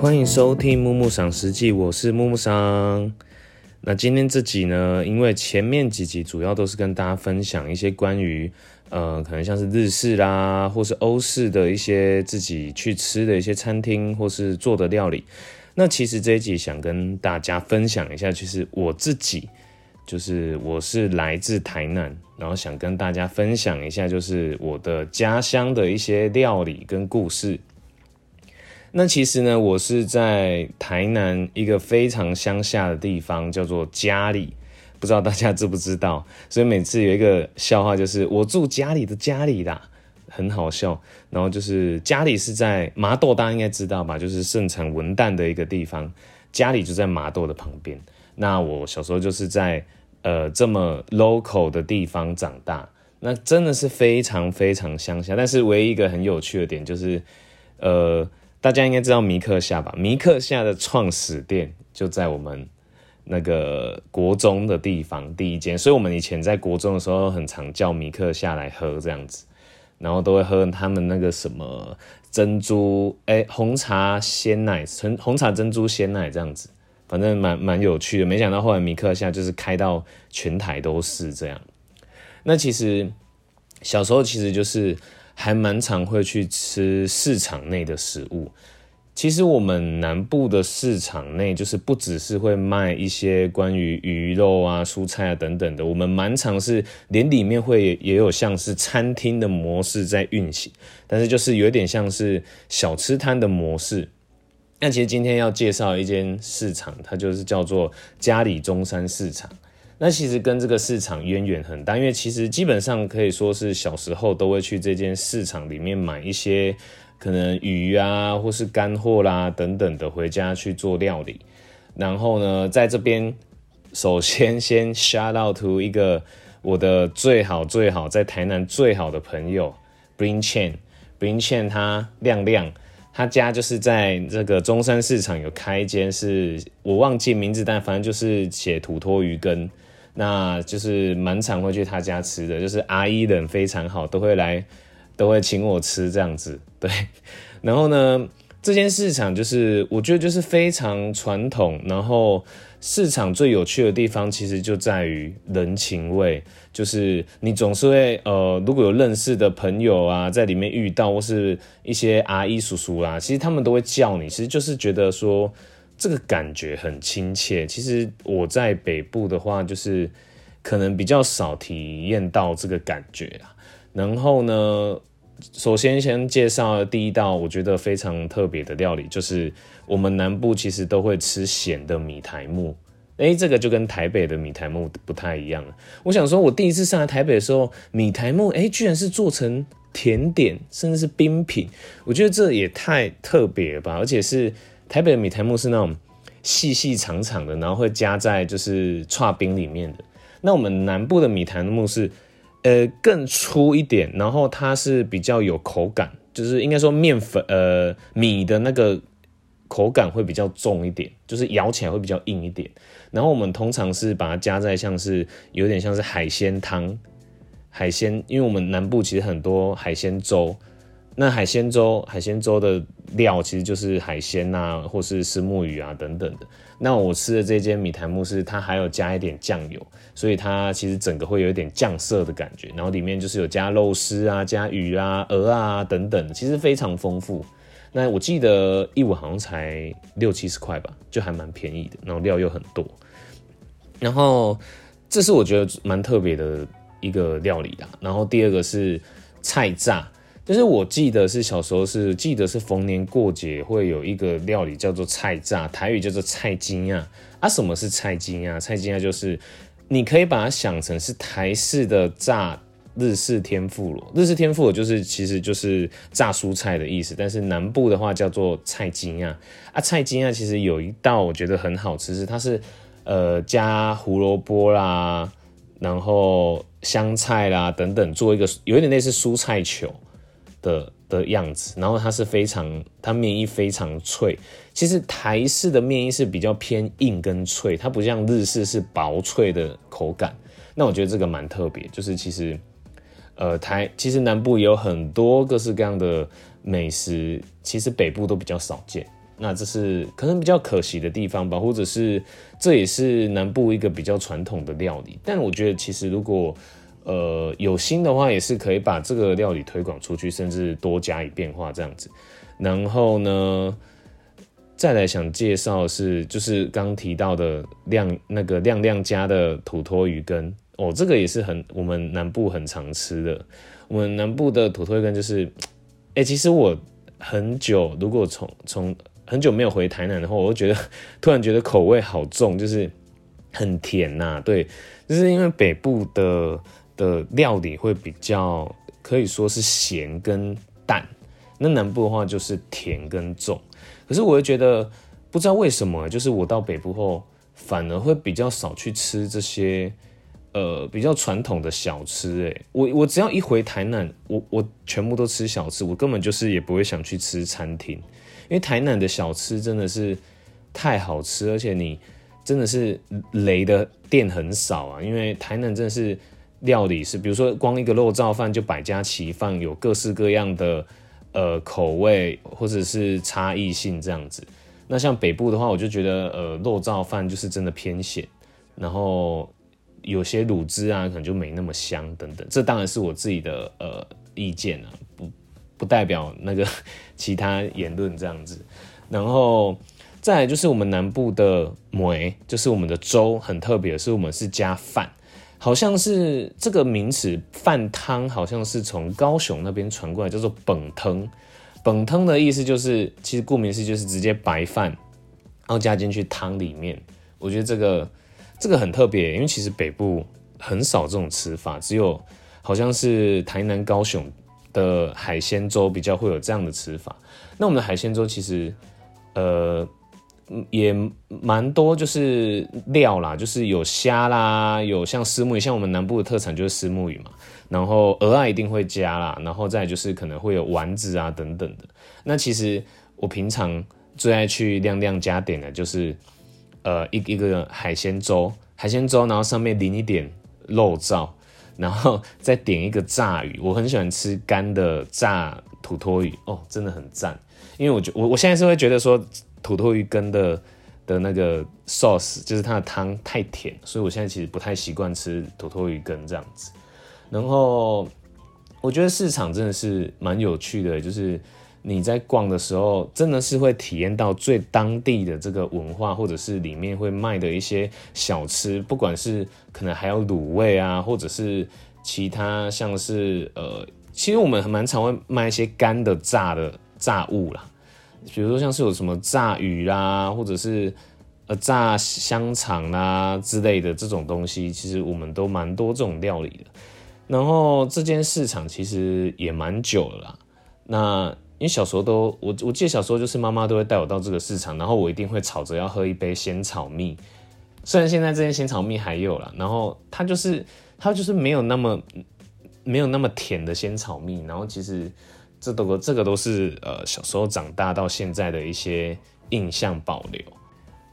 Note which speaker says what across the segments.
Speaker 1: 欢迎收听木木赏实记，我是木木赏。那今天这集呢，因为前面几集主要都是跟大家分享一些关于呃，可能像是日式啦，或是欧式的一些自己去吃的一些餐厅或是做的料理。那其实这一集想跟大家分享一下，就是我自己就是我是来自台南，然后想跟大家分享一下，就是我的家乡的一些料理跟故事。那其实呢，我是在台南一个非常乡下的地方，叫做家里，不知道大家知不知道？所以每次有一个笑话，就是我住家里的家里啦，很好笑。然后就是家里是在麻豆，大家应该知道吧？就是盛产文旦的一个地方，家里就在麻豆的旁边。那我小时候就是在呃这么 local 的地方长大，那真的是非常非常乡下。但是唯一一个很有趣的点就是，呃。大家应该知道米克夏吧？米克夏的创始店就在我们那个国中的地方第一间，所以我们以前在国中的时候很常叫米克夏来喝这样子，然后都会喝他们那个什么珍珠哎红茶鲜奶纯红茶珍珠鲜奶这样子，反正蛮蛮有趣的。没想到后来米克夏就是开到全台都是这样。那其实小时候其实就是。还蛮常会去吃市场内的食物。其实我们南部的市场内，就是不只是会卖一些关于鱼肉啊、蔬菜啊等等的，我们蛮常是连里面会也有像是餐厅的模式在运行，但是就是有点像是小吃摊的模式。那其实今天要介绍一间市场，它就是叫做嘉里中山市场。那其实跟这个市场渊源很大，因为其实基本上可以说是小时候都会去这间市场里面买一些可能鱼啊，或是干货啦等等的回家去做料理。然后呢，在这边首先 先 shout out to 一个我的最好最好在台南最好的朋友 Bring Chen，Bring Chen 他亮亮，他家就是在这个中山市场有开一间，是我忘记名字，但反正就是写土托鱼羹。那就是蛮常会去他家吃的，就是阿姨人非常好，都会来，都会请我吃这样子。对，然后呢，这间市场就是我觉得就是非常传统，然后市场最有趣的地方其实就在于人情味，就是你总是会呃，如果有认识的朋友啊，在里面遇到或是一些阿姨叔叔啦，其实他们都会叫你，其实就是觉得说。这个感觉很亲切。其实我在北部的话，就是可能比较少体验到这个感觉啊。然后呢，首先先介绍第一道我觉得非常特别的料理，就是我们南部其实都会吃咸的米苔木。诶，这个就跟台北的米苔木不太一样了。我想说，我第一次上来台北的时候，米苔木诶，居然是做成甜点，甚至是冰品。我觉得这也太特别了吧，而且是。台北的米苔木是那种细细长长的，然后会加在就是串冰里面的。那我们南部的米苔木是呃更粗一点，然后它是比较有口感，就是应该说面粉呃米的那个口感会比较重一点，就是咬起来会比较硬一点。然后我们通常是把它加在像是有点像是海鲜汤，海鲜，因为我们南部其实很多海鲜粥。那海鲜粥，海鲜粥的料其实就是海鲜呐，或是石木鱼啊等等的。那我吃的这间米苔木是它还有加一点酱油，所以它其实整个会有一点酱色的感觉。然后里面就是有加肉丝啊、加鱼啊、鹅啊等等，其实非常丰富。那我记得一碗好像才六七十块吧，就还蛮便宜的。然后料又很多。然后这是我觉得蛮特别的一个料理啦。然后第二个是菜炸。就是我记得是小时候是记得是逢年过节会有一个料理叫做菜炸，台语叫做菜金啊。啊，什么是菜金啊？菜金啊就是你可以把它想成是台式的炸日式天妇罗。日式天妇罗就是其实就是炸蔬菜的意思，但是南部的话叫做菜金啊。啊，菜金啊其实有一道我觉得很好吃，是它是呃加胡萝卜啦，然后香菜啦等等做一个有一点类似蔬菜球。的的样子，然后它是非常，它面衣非常脆。其实台式的面衣是比较偏硬跟脆，它不像日式是薄脆的口感。那我觉得这个蛮特别，就是其实，呃，台其实南部有很多各式各样的美食，其实北部都比较少见。那这是可能比较可惜的地方吧，或者是这也是南部一个比较传统的料理。但我觉得其实如果呃有心的话，也是可以把这个料理推广出去，甚至多加以变化这样子。然后呢，再来想介绍是就是刚提到的亮那个亮亮家的土托鱼羹哦，这个也是很我们南部很常吃的。我们南部的土托鱼羹就是，哎，其实我。很久，如果从从很久没有回台南的话，我就觉得 突然觉得口味好重，就是很甜呐。对，就是因为北部的的料理会比较可以说是咸跟淡，那南部的话就是甜跟重。可是我又觉得不知道为什么，就是我到北部后反而会比较少去吃这些。呃，比较传统的小吃，哎，我我只要一回台南，我我全部都吃小吃，我根本就是也不会想去吃餐厅，因为台南的小吃真的是太好吃，而且你真的是雷的店很少啊，因为台南真的是料理是，比如说光一个肉燥饭就百家齐放，有各式各样的呃口味或者是差异性这样子。那像北部的话，我就觉得呃肉燥饭就是真的偏咸，然后。有些卤汁啊，可能就没那么香等等，这当然是我自己的呃意见啊，不不代表那个其他言论这样子。然后再来就是我们南部的梅，就是我们的粥很特别，是我们是加饭，好像是这个名词饭汤，好像是从高雄那边传过来，叫做本汤。本汤的意思就是，其实顾名思义就是直接白饭，然后加进去汤里面。我觉得这个。这个很特别，因为其实北部很少这种吃法，只有好像是台南、高雄的海鲜粥比较会有这样的吃法。那我们的海鲜粥其实，呃，也蛮多，就是料啦，就是有虾啦，有像丝目鱼，像我们南部的特产就是丝目鱼嘛，然后鹅啊一定会加啦，然后再就是可能会有丸子啊等等的。那其实我平常最爱去亮亮家点的就是。呃，一一个海鲜粥，海鲜粥，然后上面淋一点肉燥，然后再点一个炸鱼。我很喜欢吃干的炸土托鱼，哦，真的很赞。因为我觉我我现在是会觉得说土豆鱼羹的的那个 sauce 就是它的汤太甜，所以我现在其实不太习惯吃土豆鱼羹这样子。然后我觉得市场真的是蛮有趣的，就是。你在逛的时候，真的是会体验到最当地的这个文化，或者是里面会卖的一些小吃，不管是可能还有卤味啊，或者是其他像是呃，其实我们蛮常会卖一些干的炸的炸物啦，比如说像是有什么炸鱼啦，或者是呃炸香肠啦之类的这种东西，其实我们都蛮多这种料理的。然后这间市场其实也蛮久了啦，那。因为小时候都我我记得小时候就是妈妈都会带我到这个市场，然后我一定会吵着要喝一杯仙草蜜。虽然现在这些仙草蜜还有了，然后它就是它就是没有那么没有那么甜的仙草蜜。然后其实这都这个都是呃小时候长大到现在的一些印象保留。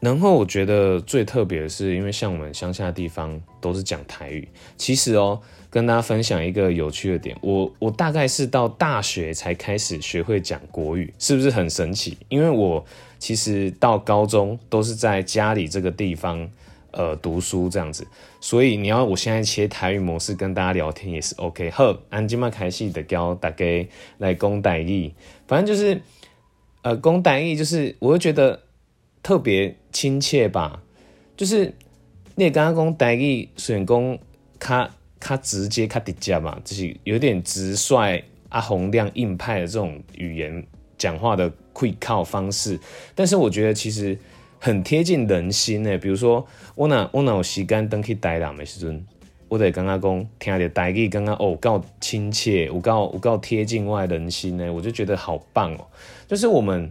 Speaker 1: 然后我觉得最特别的是，因为像我们乡下地方都是讲台语，其实哦。跟大家分享一个有趣的点，我我大概是到大学才开始学会讲国语，是不是很神奇？因为我其实到高中都是在家里这个地方呃读书这样子，所以你要我现在切台语模式跟大家聊天也是 OK。好，安吉玛开戏的教大家来讲台语，反正就是呃讲台语，就是我会觉得特别亲切吧。就是你刚刚讲台语，虽然讲卡。他直接他底价嘛，就是有点直率、阿洪亮硬派的这种语言讲话的会靠方式，但是我觉得其实很贴近人心呢。比如说，我那我那有时间登去台南的时阵，我得刚刚讲听的台语，刚刚哦够亲切，我够我够贴近外人心呢，我就觉得好棒哦。就是我们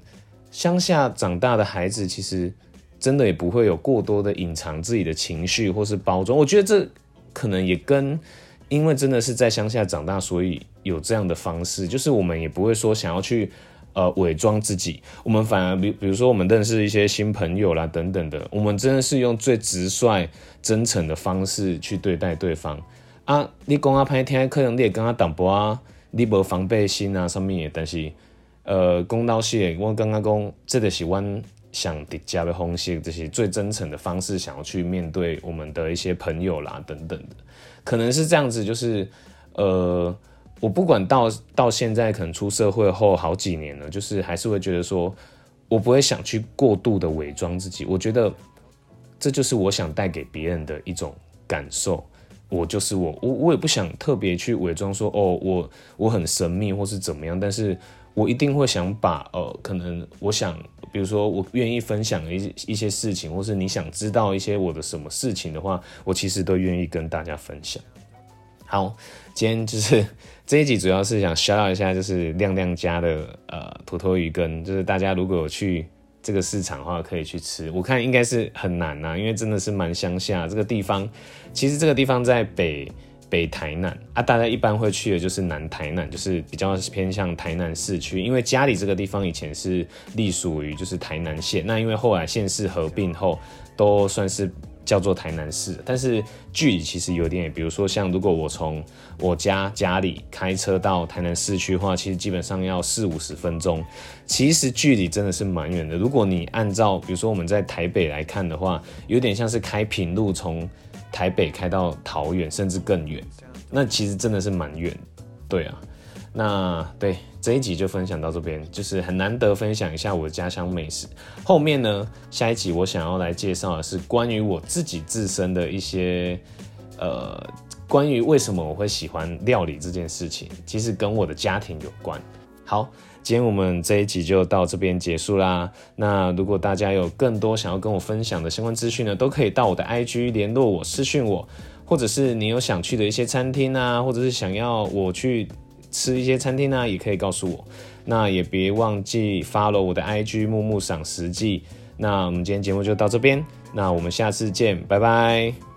Speaker 1: 乡下长大的孩子，其实真的也不会有过多的隐藏自己的情绪或是包装，我觉得这。可能也跟，因为真的是在乡下长大，所以有这样的方式，就是我们也不会说想要去呃伪装自己，我们反而比比如说我们认识一些新朋友啦等等的，我们真的是用最直率、真诚的方式去对待对方啊。你讲啊，拍听可能你也跟他挡波啊，你无防备心啊，上面也但是呃，公道些，我刚刚讲，这个是我想叠加的东西，这些最真诚的方式，想要去面对我们的一些朋友啦，等等的，可能是这样子，就是呃，我不管到到现在，可能出社会后好几年了，就是还是会觉得说，我不会想去过度的伪装自己，我觉得这就是我想带给别人的一种感受。我就是我，我我也不想特别去伪装说哦，我我很神秘或是怎么样，但是我一定会想把呃，可能我想，比如说我愿意分享一一些事情，或是你想知道一些我的什么事情的话，我其实都愿意跟大家分享。好，今天就是 这一集主要是想 shout 一下，就是亮亮家的呃土托鱼羹，就是大家如果有去。这个市场的话可以去吃，我看应该是很难呐，因为真的是蛮乡下这个地方。其实这个地方在北北台南啊，大家一般会去的就是南台南，就是比较偏向台南市区。因为家里这个地方以前是隶属于就是台南县，那因为后来县市合并后，都算是。叫做台南市，但是距离其实有点，比如说像如果我从我家家里开车到台南市区的话，其实基本上要四五十分钟，其实距离真的是蛮远的。如果你按照比如说我们在台北来看的话，有点像是开平路从台北开到桃园，甚至更远，那其实真的是蛮远，对啊。那对这一集就分享到这边，就是很难得分享一下我的家乡美食。后面呢，下一集我想要来介绍的是关于我自己自身的一些，呃，关于为什么我会喜欢料理这件事情，其实跟我的家庭有关。好，今天我们这一集就到这边结束啦。那如果大家有更多想要跟我分享的相关资讯呢，都可以到我的 IG 联络我私讯我，或者是你有想去的一些餐厅啊，或者是想要我去。吃一些餐厅呢，也可以告诉我。那也别忘记 follow 我的 IG 木木赏实际。那我们今天节目就到这边，那我们下次见，拜拜。